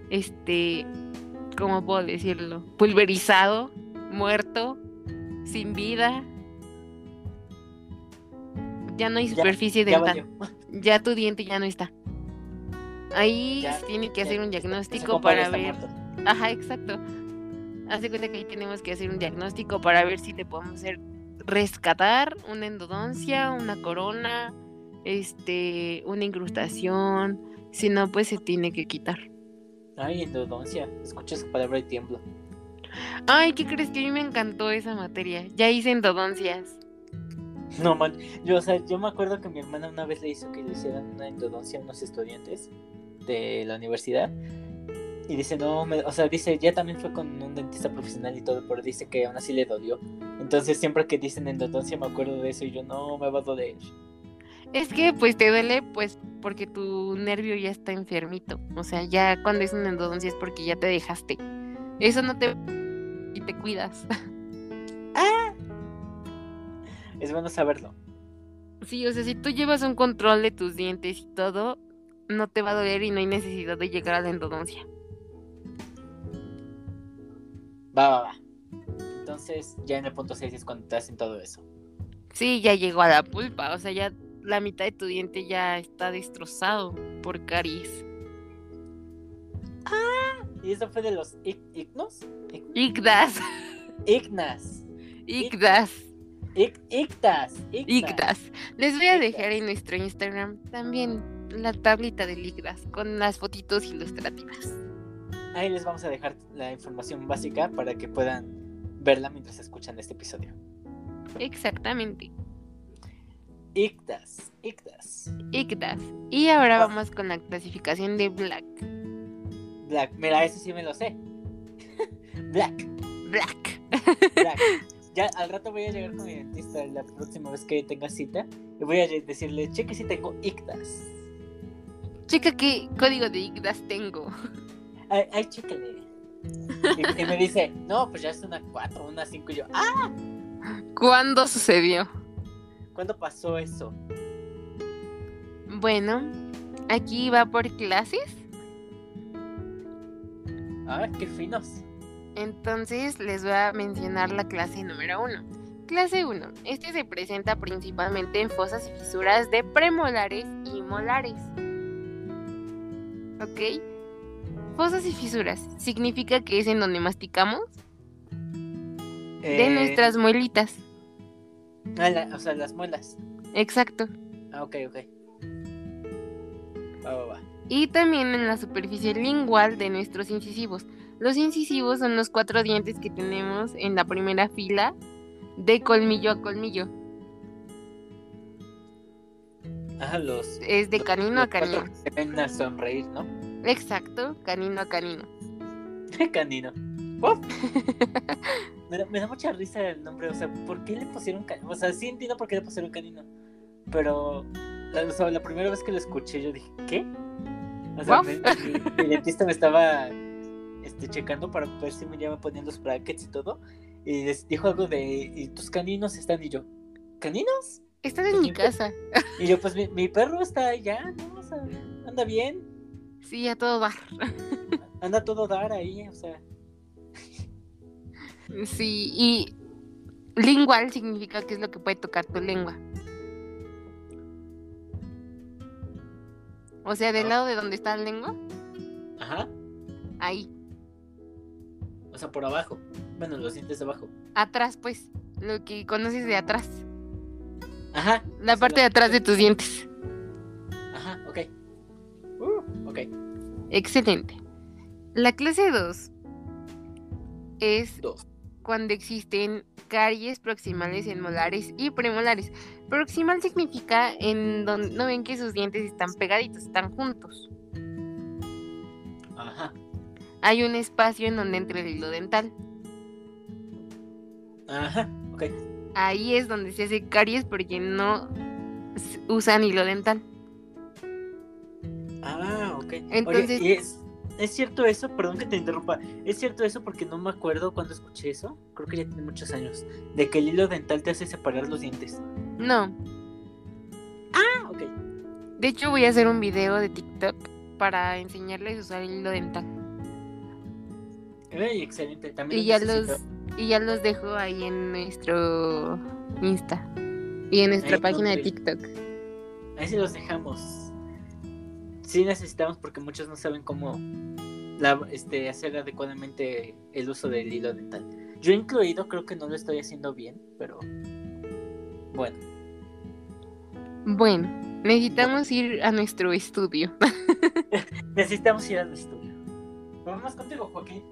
Speaker 2: este, ¿cómo puedo decirlo? Pulverizado, muerto, sin vida. Ya no hay superficie
Speaker 1: Ya
Speaker 2: dental, ya tu diente ya no está. Ahí
Speaker 1: Ya-
Speaker 2: se tiene que
Speaker 1: ya-
Speaker 2: hacer un diagnóstico para
Speaker 1: está
Speaker 2: ver. Ajá, exacto. Haz de cuenta que ahí tenemos que hacer un diagnóstico para ver si le podemos hacer rescatar una endodoncia, una corona, este, una incrustación. Si no, pues se tiene que quitar.
Speaker 1: Ay, endodoncia. Escucha esa palabra y tiemblo.
Speaker 2: Ay, ¿qué crees que a mí me encantó esa materia? Ya hice endodoncias.
Speaker 1: No, man. Yo, o sea, yo me acuerdo que mi hermana una vez le hizo que le hicieran una endodoncia a unos estudiantes de la universidad. Y dice, no, me- o sea, dice, ya también fue con un dentista profesional y todo, pero dice que aún así le dolió. Entonces, siempre que dicen endodoncia, me acuerdo de eso y yo, no, me va a doler.
Speaker 2: Es que pues te duele pues porque tu nervio ya está enfermito. O sea, ya cuando es una endodoncia es porque ya te dejaste. Eso no te... y te cuidas.
Speaker 1: Es bueno saberlo.
Speaker 2: Sí, o sea, si tú llevas un control de tus dientes y todo, no te va a doler y no hay necesidad de llegar a la endodoncia.
Speaker 1: Va, va, va. Entonces, ya en el punto 6 es cuando te hacen todo eso.
Speaker 2: Sí, ya llegó a la pulpa, o sea, ya la mitad de tu diente ya está destrozado por caries.
Speaker 1: ¿Y eso fue de los ignos?
Speaker 2: Icdas,
Speaker 1: Ignas.
Speaker 2: icdas,
Speaker 1: Ic- Ictas.
Speaker 2: Icdas. Les voy a dejar en nuestro Instagram también la tablita de icdas con las fotitos ilustrativas.
Speaker 1: Ahí les vamos a dejar la información básica para que puedan verla mientras escuchan este episodio.
Speaker 2: Exactamente,
Speaker 1: Ictas. Ictas.
Speaker 2: icdas. Y ahora
Speaker 1: Ah.
Speaker 2: vamos con la clasificación de Black.
Speaker 1: Black. Mira, ese sí me lo sé. Black.
Speaker 2: Black.
Speaker 1: Black. Ya al rato voy a llegar con mi dentista la próxima vez que tenga cita. Y voy a decirle, cheque si tengo ictas.
Speaker 2: Chica, ¿qué código de icdas tengo?
Speaker 1: Ay, ay chécale. Y, y me dice, no, pues ya es una 4, una 5. Y yo, ah,
Speaker 2: ¿Cuándo sucedió?
Speaker 1: ¿cuándo pasó eso?
Speaker 2: Bueno, aquí va por clases.
Speaker 1: Ah, qué finos.
Speaker 2: Entonces les voy a mencionar la clase número uno. Clase 1. Este se presenta principalmente en fosas y fisuras de premolares y molares. ¿Ok? Fosas y fisuras significa que es en donde masticamos de
Speaker 1: Eh,
Speaker 2: nuestras muelitas.
Speaker 1: ah, la- o sea, las muelas.
Speaker 2: Exacto.
Speaker 1: Ah, ok, ok. Va, va, va.
Speaker 2: Y también en la superficie lingual de nuestros incisivos. Los incisivos son los cuatro dientes que tenemos en la primera fila de colmillo a colmillo.
Speaker 1: Ah, los.
Speaker 2: Es de canino
Speaker 1: los
Speaker 2: a canino.
Speaker 1: se ven a sonreír, ¿no?
Speaker 2: Exacto, canino a canino.
Speaker 1: Canino. Me, da, me da mucha risa el nombre, o sea, ¿por qué le pusieron canino? O sea, sí entiendo por qué le pusieron canino, pero la, o sea, la primera vez que lo escuché yo dije, ¿qué? O sea, me- mi, mi dentista me estaba este, checando para ver si me iba poniendo los brackets y todo, y les dijo algo de, ¿y tus caninos están? Y yo, ¿caninos?
Speaker 2: Estás en mi casa.
Speaker 1: Y yo, pues mi, mi perro está allá, ¿no? O sea, anda bien,
Speaker 2: Sí, a todo dar.
Speaker 1: anda todo dar ahí, o sea.
Speaker 2: Sí, y lingual significa que es lo que puede tocar tu lengua. O sea, del
Speaker 1: Ah.
Speaker 2: lado de donde está la lengua,
Speaker 1: Ajá.
Speaker 2: ahí,
Speaker 1: O sea, por abajo. Bueno, los dientes de abajo.
Speaker 2: atrás, pues, lo que conoces de atrás,
Speaker 1: Ajá.
Speaker 2: la parte de atrás de tus dientes.
Speaker 1: Ajá, ok. Uh, ok.
Speaker 2: Excelente. La clase 2 es
Speaker 1: Dos.
Speaker 2: cuando existen caries proximales en molares y premolares. Proximal significa en donde no ven que sus dientes están pegaditos, están juntos.
Speaker 1: Ajá.
Speaker 2: Hay un espacio en donde entra el hilo dental.
Speaker 1: Ajá. Ok.
Speaker 2: Ahí es donde se hace caries porque no usan hilo dental.
Speaker 1: Ah, ok.
Speaker 2: Entonces-
Speaker 1: Oye, ¿y es, ¿es cierto eso? Perdón que te interrumpa. ¿Es cierto eso? Porque no me acuerdo cuando escuché eso. Creo que ya tiene muchos años. De que el hilo dental te hace separar los dientes.
Speaker 2: No.
Speaker 1: Ah, ok.
Speaker 2: De hecho, voy a hacer un video de TikTok para enseñarles a usar el hilo dental.
Speaker 1: Ey, excelente. También
Speaker 2: Y ya
Speaker 1: necesito-
Speaker 2: los y ya los dejo ahí en nuestro Insta y en nuestra
Speaker 1: Ahí
Speaker 2: página de TikTok.
Speaker 1: Ahí sí los dejamos. Sí necesitamos porque muchos no saben cómo la- este, hacer adecuadamente el uso del hilo dental. Yo incluido creo que no lo estoy haciendo bien, pero bueno.
Speaker 2: Bueno, necesitamos ir a nuestro estudio.
Speaker 1: Necesitamos ir al estudio. Vamos contigo, Joaquín.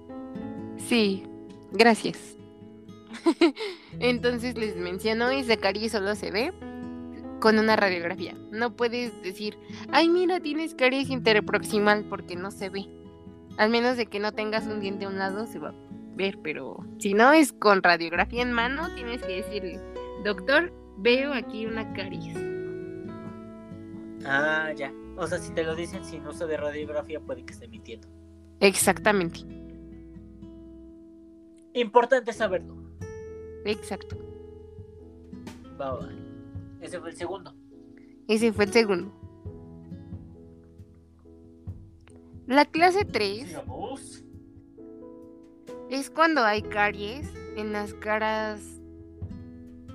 Speaker 2: Sí, gracias. Entonces les menciono, esa caries solo se ve con una radiografía. No puedes decir, ay mira, tienes caries interproximal porque no se ve. Al menos de que no tengas un diente a un lado se va a ver, pero si no es con radiografía en mano, tienes que decirle, doctor, veo aquí una caries.
Speaker 1: Ah, ya. O sea, si te lo dicen sin uso de radiografía, puede que esté mintiendo.
Speaker 2: Exactamente,
Speaker 1: Importante saberlo.
Speaker 2: exacto.
Speaker 1: Va, va. Ese fue el segundo.
Speaker 2: Ese fue el segundo. La clase 3
Speaker 1: Sigamos.
Speaker 2: es cuando hay caries en las caras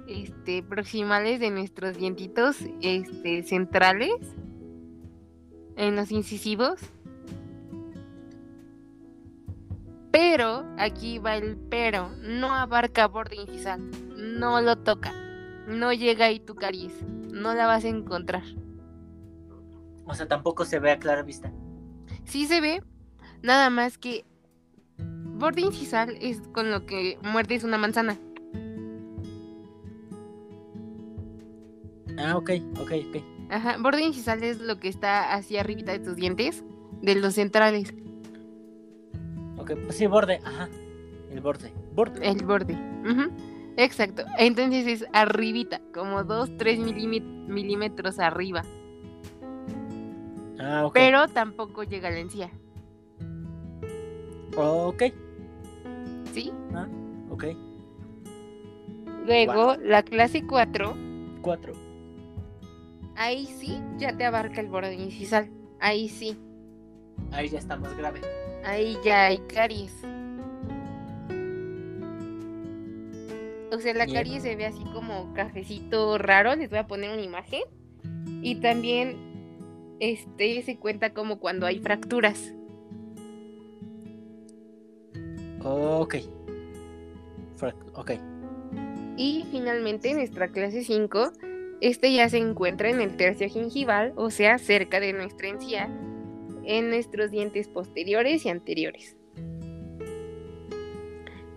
Speaker 2: este, proximales de nuestros dientitos este, centrales, en los incisivos. Pero, aquí va el pero, no abarca borde incisal, no lo toca, no llega ahí tu caries, no la vas a encontrar.
Speaker 1: O sea, tampoco se ve a clara vista.
Speaker 2: Sí se ve, nada más que borde incisal es con lo que muerdes una manzana.
Speaker 1: Ah, ok, ok, ok.
Speaker 2: Ajá, borde incisal es lo que está hacia arribita de tus dientes, de los centrales,
Speaker 1: Ok, pues sí, borde, ajá. El borde. Borde.
Speaker 2: el borde. Ujú, Exacto, entonces es arribita, como 2, 3 milímetros arriba,
Speaker 1: Ah, ok.
Speaker 2: pero tampoco llega a la encía,
Speaker 1: Ok,
Speaker 2: ¿sí?
Speaker 1: ok.
Speaker 2: Luego, la clase 4,
Speaker 1: Cuatro.
Speaker 2: ahí sí ya te abarca el borde incisal, ahí sí,
Speaker 1: Ahí ya está más grave.
Speaker 2: Ahí ya hay caries. O sea, la caries se ve así como cafecito raro. Les voy a poner una imagen. Y también este se cuenta como cuando hay fracturas.
Speaker 1: Ok. Ok.
Speaker 2: Y finalmente nuestra clase 5, este ya se encuentra en el tercio gingival, o sea, cerca de nuestra encía, en nuestros dientes posteriores y anteriores.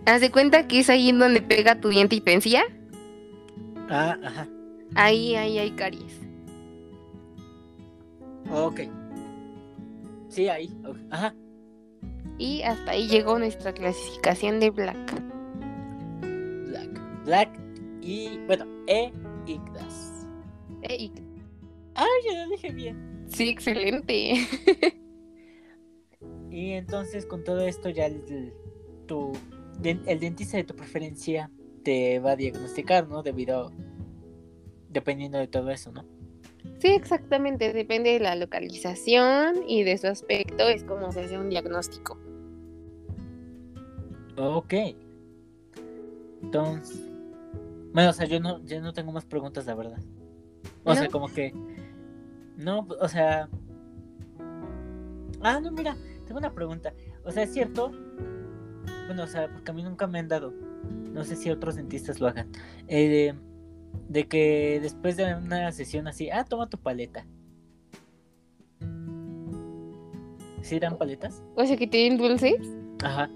Speaker 2: Haz de cuenta que es ahí en donde pega tu diente y encía,
Speaker 1: Ah, ajá.
Speaker 2: ahí, ahí hay caries.
Speaker 1: Ok. Sí, ahí. ok, Ajá.
Speaker 2: Y hasta ahí llegó nuestra clasificación de Black.
Speaker 1: Black. Black y, bueno, E Igdas.
Speaker 2: E y-
Speaker 1: Ah, ya lo dije bien.
Speaker 2: Sí, excelente.
Speaker 1: Y entonces con todo esto ya el, tu, el dentista de tu preferencia te va a diagnosticar, ¿no? Debido, dependiendo de todo eso, ¿no?
Speaker 2: Sí, exactamente. Depende de la localización y de su aspecto, es como se hace un diagnóstico.
Speaker 1: Ok. Entonces, bueno, o sea, yo no, yo no tengo más preguntas, la verdad. O sea, como que, no, o sea, ah, no, mira, tengo una pregunta. O sea, es cierto, bueno, o sea, porque a mí nunca me han dado, no sé si otros dentistas lo hagan, eh, de, de que después de una sesión así, ah, toma tu paleta. ¿Sí dan paletas?
Speaker 2: O sea, que tienen dulces.
Speaker 1: Ajá.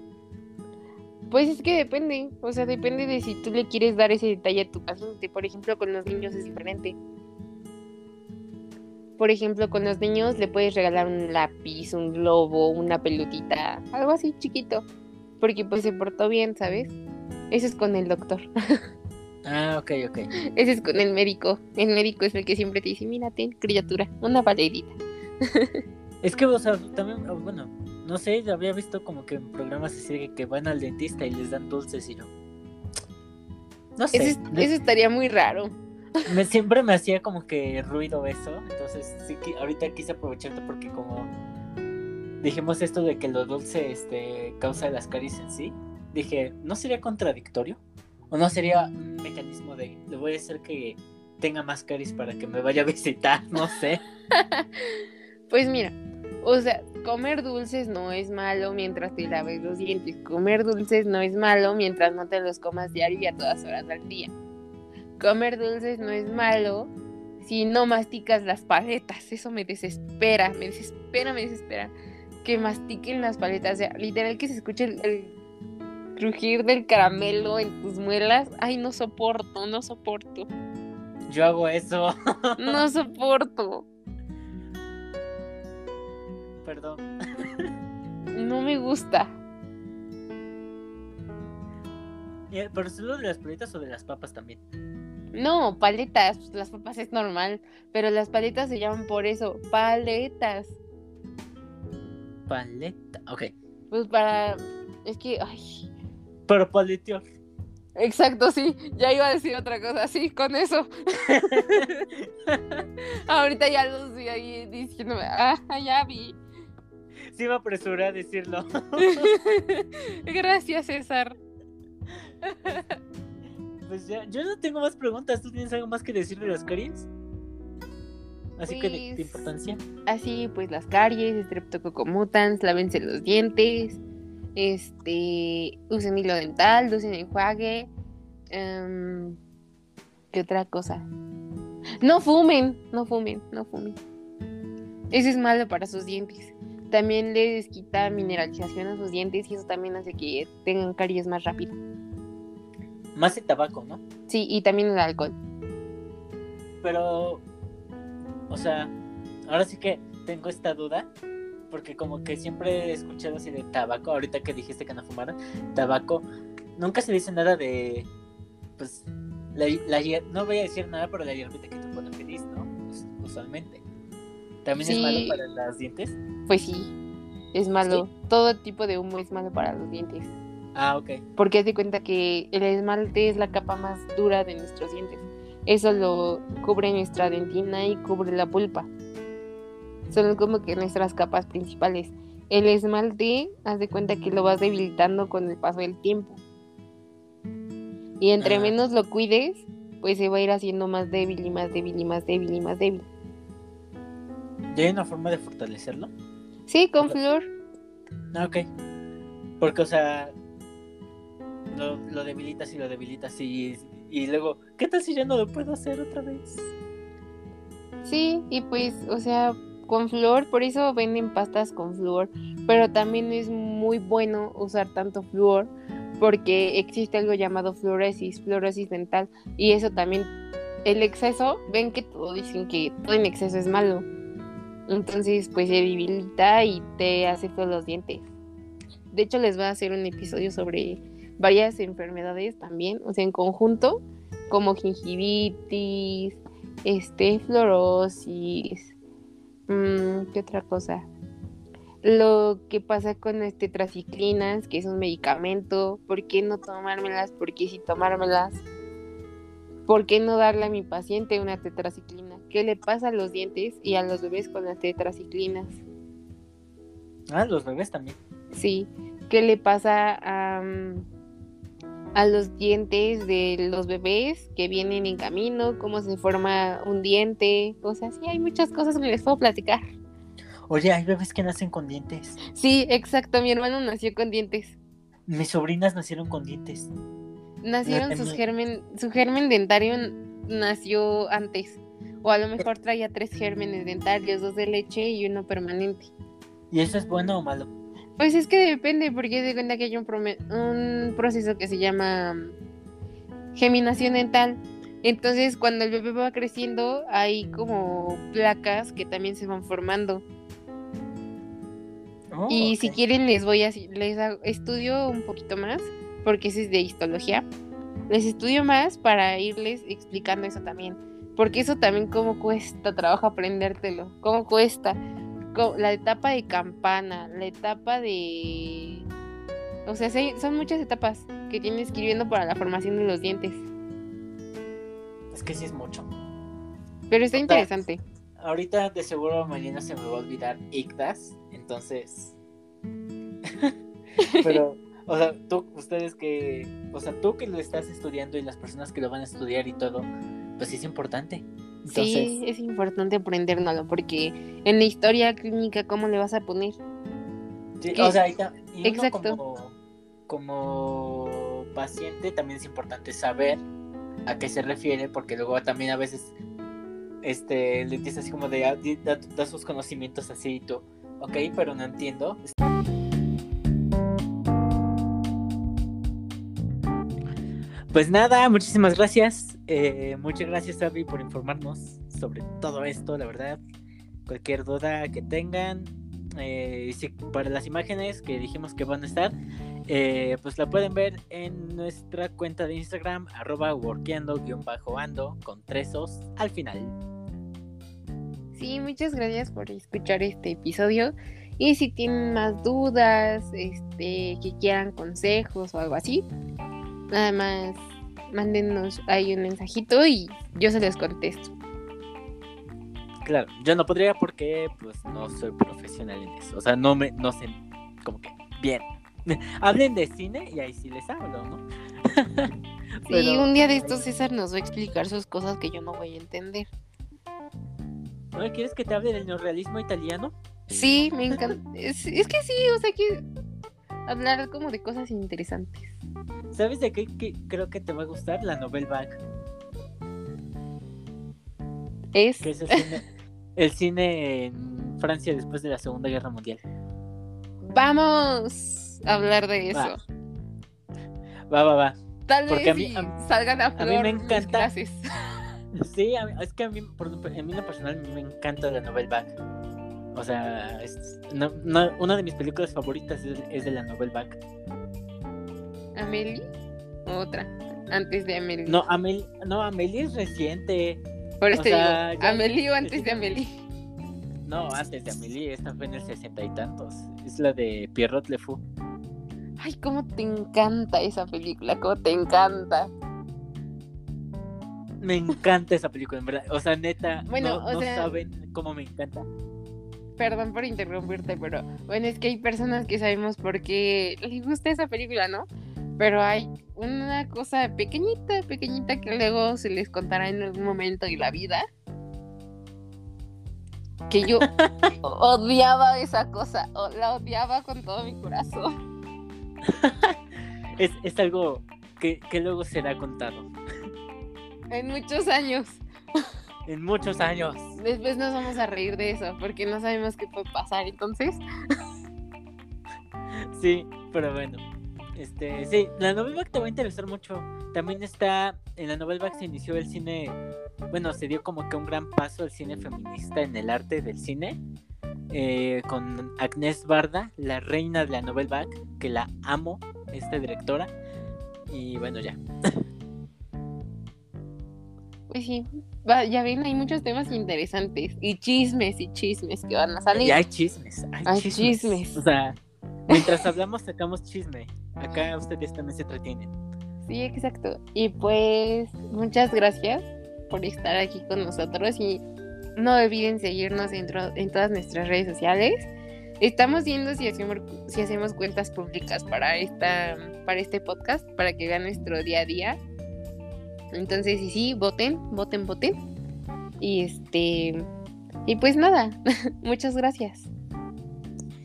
Speaker 2: Pues es que depende, o sea, depende de si tú le quieres dar ese detalle a tu paciente. Por ejemplo, con los niños es diferente. Por ejemplo, con los niños le puedes regalar un lápiz, un globo, una pelotita, algo así chiquito, porque pues se portó bien, ¿sabes? Eso es con el doctor,
Speaker 1: Ah, ok, ok.
Speaker 2: ese es con el médico. El médico es el que siempre te dice, mira, ten, criatura, una paletita.
Speaker 1: Es que, o sea, también, bueno, no sé, había visto como que en programas así que van al dentista y les dan dulces y yo. No sé,
Speaker 2: eso estaría muy raro.
Speaker 1: Me, siempre me hacía como que ruido eso, entonces sí que ahorita quise aprovecharte porque como dijimos esto de que lo dulce este, causa las caries en sí, dije, ¿no sería contradictorio? ¿O no sería un mecanismo de, le voy a hacer que tenga más caries para que me vaya a visitar? No sé.
Speaker 2: Pues mira, o sea, comer dulces no es malo mientras te laves los dientes. Comer dulces no es malo mientras no te los comas diario y a todas horas del día. Comer dulces no es malo si no masticas las paletas. Eso me desespera, me desespera, me desespera. Que mastiquen las paletas. O sea, literal que se escuche el, el crujir del caramelo en tus muelas. Ay, no soporto, no soporto.
Speaker 1: Yo hago eso.
Speaker 2: No soporto.
Speaker 1: Perdón.
Speaker 2: No me gusta.
Speaker 1: Eh, ¿Pero solo de las paletas o de las papas también?
Speaker 2: No, paletas, pues, las papas es normal, pero las paletas se llaman por eso, paletas.
Speaker 1: Paleta. Ok.
Speaker 2: Pues para, es que, ay,
Speaker 1: Pero paletear.
Speaker 2: exacto, sí, ya iba a decir otra cosa, sí, con eso. Ahorita ya lo estoy ahí diciéndome, ah, ya vi.
Speaker 1: Sí me apresuré a decirlo.
Speaker 2: Gracias, César.
Speaker 1: Pues ya, yo no tengo más preguntas. ¿Tú tienes algo más que decir de las caries? Así que de, de
Speaker 2: Pues-
Speaker 1: importancia.
Speaker 2: Así, pues las caries, streptococcus mutans, lávense los dientes, este, usen hilo dental, usen enjuague, em, ¿qué otra cosa? No fumen, no fumen, no fumen. Eso es malo para sus dientes. También les quita mineralización a sus dientes y eso también hace que tengan caries más rápido.
Speaker 1: Más el tabaco, ¿no?
Speaker 2: Sí, y también el alcohol.
Speaker 1: Pero, o sea, ahora sí que tengo esta duda. Porque como que siempre he escuchado así de tabaco. Ahorita que dijiste que no fumaron. Tabaco. Nunca se dice nada de... Pues... La, la no voy a decir nada, pero la hierbita que te pone feliz, ¿no? Us- usualmente. ¿También es malo para los dientes?
Speaker 2: Pues sí, es malo. Todo tipo de humo es malo para los dientes.
Speaker 1: Ah, ok.
Speaker 2: Porque haz de cuenta que el esmalte es la capa más dura de nuestros dientes. Eso lo cubre nuestra dentina y cubre la pulpa. Son como que nuestras capas principales. El esmalte, haz de cuenta que lo vas debilitando con el paso del tiempo. Y entre
Speaker 1: Ah.
Speaker 2: menos lo cuides, pues se va a ir haciendo más débil y más débil y más débil y más débil.
Speaker 1: ¿Ya hay una forma de fortalecerlo?
Speaker 2: Sí, con flor.
Speaker 1: Ah, ok. Porque, o sea, lo, debilitas y lo debilitas y, y luego, ¿qué tal si ya no lo puedo hacer otra vez?
Speaker 2: Sí, y pues, o sea, con flúor, por eso venden pastas con flúor, pero también es muy bueno usar tanto flúor porque existe algo llamado fluoresis, fluoresis dental, y eso también, el exceso, ven que todo dicen que todo en exceso es malo. Entonces, pues se debilita y te hace feos los dientes. de hecho les voy a hacer un episodio sobre varias enfermedades también, o sea, en conjunto, como gingivitis, este, fluorosis, mm, ¿qué otra cosa? Lo que pasa con este tetraciclinas, que es un medicamento, ¿por qué no tomármelas? ¿Por qué sí tomármelas? ¿Por qué no darle a mi paciente una tetraciclina? ¿Qué le pasa a los dientes y a los bebés con las tetraciclinas?
Speaker 1: Ah, los bebés también.
Speaker 2: Sí. ¿Qué le pasa a, mm, a los dientes de los bebés que vienen en camino? ¿Cómo se forma un diente? O sea, sí, hay muchas cosas que les puedo platicar.
Speaker 1: Oye, hay bebés que nacen con dientes.
Speaker 2: Sí, exacto. Mi hermano nació con dientes.
Speaker 1: Mis sobrinas nacieron con dientes.
Speaker 2: Nacieron sus germen, su germen dentario nació antes. O a lo mejor traía tres gérmenes dentarios, dos de leche y uno permanente.
Speaker 1: ¿Y eso es bueno o malo?
Speaker 2: Pues es que depende, porque de cuenta que hay un, un proceso que se llama geminación dental. Entonces, cuando el bebé va creciendo, hay como placas que también se van formando. Oh, y si quieren, les voy a les estudio un poquito más, porque ese es de histología. Les estudio más para irles explicando eso también. Porque eso también, cómo cuesta trabajo aprendértelo. Cómo cuesta la etapa de campana, la etapa de... O sea, son muchas etapas que tienes que ir viendo para la formación de los dientes.
Speaker 1: Es que sí es mucho.
Speaker 2: Pero está interesante.
Speaker 1: Ahorita de seguro mañana se me va a olvidar ICDAS, entonces... Pero, o sea, tú, ustedes que... O sea, tú que lo estás estudiando y las personas que lo van a estudiar y todo, pues sí es importante
Speaker 2: sí, es importante aprenderlo porque en la historia clínica, ¿cómo le vas a poner?
Speaker 1: Sí, o sea, Exacto. Como, paciente también es importante saber a qué se refiere, porque luego también a veces este, le dices así como de, ah, da, sus conocimientos así y tú, ok, pero no entiendo. Pues nada, muchísimas gracias. Eh, muchas gracias, Abby, por informarnos sobre todo esto, la verdad. Cualquier duda que tengan, eh, para las imágenes que dijimos que van a estar, eh, pues la pueden ver en nuestra cuenta de Instagram, arroba workeando-ando, con tres os al final.
Speaker 2: Sí, muchas gracias por escuchar este episodio. Y si tienen más dudas, este, que quieran consejos o algo así, Nada más mándenos ahí un mensajito y yo se les contesto.
Speaker 1: Claro, yo no podría porque pues no soy profesional en eso. O sea, no me, no sé, como que bien. Hablen de cine y ahí sí les hablo, ¿no?
Speaker 2: sí, un día de estos César nos va a explicar sus cosas que yo no voy a entender.
Speaker 1: ¿No quieres que te hable del neorrealismo italiano?
Speaker 2: Sí, me encanta. Es, es que sí, o sea que hablar como de cosas interesantes.
Speaker 1: ¿Sabes de qué, creo que te va a gustar? La Novel Bag.
Speaker 2: Es.
Speaker 1: el cine, en Francia después de la Segunda Guerra Mundial.
Speaker 2: Vamos a hablar de eso.
Speaker 1: Va, va, va.
Speaker 2: Tal vez a mí, salgan a,
Speaker 1: flor a mí me encanta. Sí, es que a mí, por, en mí lo personal, me encanta la Novel Bag. O sea, es, una de mis películas favoritas es, de la Novel Bag.
Speaker 2: ¿Amelie? Otra, antes de Amelie.
Speaker 1: No, Amelie, no, Amelie es reciente.
Speaker 2: Por eso digo, ¿Amelie o antes de Amelie?
Speaker 1: No, antes de Amelie, esta fue en el sesenta y tantos. Es la de Pierrot Le Fou.
Speaker 2: Ay, cómo te encanta esa película, cómo te encanta.
Speaker 1: Me encanta esa película, en verdad. O sea, neta, bueno, no, no saben cómo me encanta.
Speaker 2: Perdón por interrumpirte, pero bueno, es que hay personas que sabemos por qué les gusta esa película, ¿no? Pero hay una cosa pequeñita, pequeñita que luego se les contará en algún momento de la vida. Que yo odiaba esa cosa, la odiaba con todo mi corazón.
Speaker 1: es, algo que, que luego será contado.
Speaker 2: En muchos años.
Speaker 1: En muchos años.
Speaker 2: Después nos vamos a reír de eso, porque no sabemos qué puede pasar, entonces.
Speaker 1: sí, pero bueno. Este, sí, la novela te va a interesar mucho. También está, en la novela se inició el cine, bueno, se dio como que un gran paso al cine feminista en el arte del cine. eh, con Agnès Barda, la reina de la novel back, que la amo, esta directora. Y bueno, ya.
Speaker 2: Pues sí, va, ya ven, hay muchos temas interesantes y chismes y chismes que van a salir.
Speaker 1: Y hay chismes, hay,
Speaker 2: Hay
Speaker 1: chismes.
Speaker 2: chismes.
Speaker 1: O sea, mientras hablamos sacamos chisme. Acá ustedes también se entretienen.
Speaker 2: Sí, exacto. Y pues muchas gracias por estar aquí con nosotros y no olviden seguirnos dentro, en todas nuestras redes sociales. Estamos viendo si hacemos, si hacemos cuentas públicas para, esta, para este podcast, para que vean nuestro día a día. Entonces, sí, sí, voten, voten, voten. Y este. Y pues nada, muchas gracias.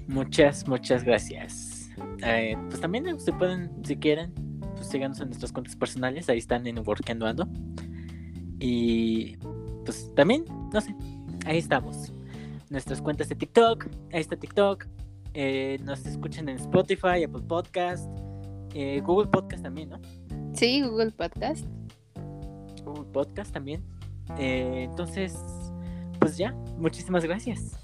Speaker 1: Muchas, muchas gracias. Eh, pues también se pueden, si quieren, pues síganos en nuestras cuentas personales. Ahí están en Workando Ando. Y pues también, no sé, ahí estamos. Nuestras cuentas de TikTok, ahí está TikTok. Eh, nos escuchan en Spotify, Apple Podcast, eh, Google Podcast también, ¿no?
Speaker 2: Sí, Google Podcast.
Speaker 1: Google Podcast también. Eh, entonces, pues ya, muchísimas gracias.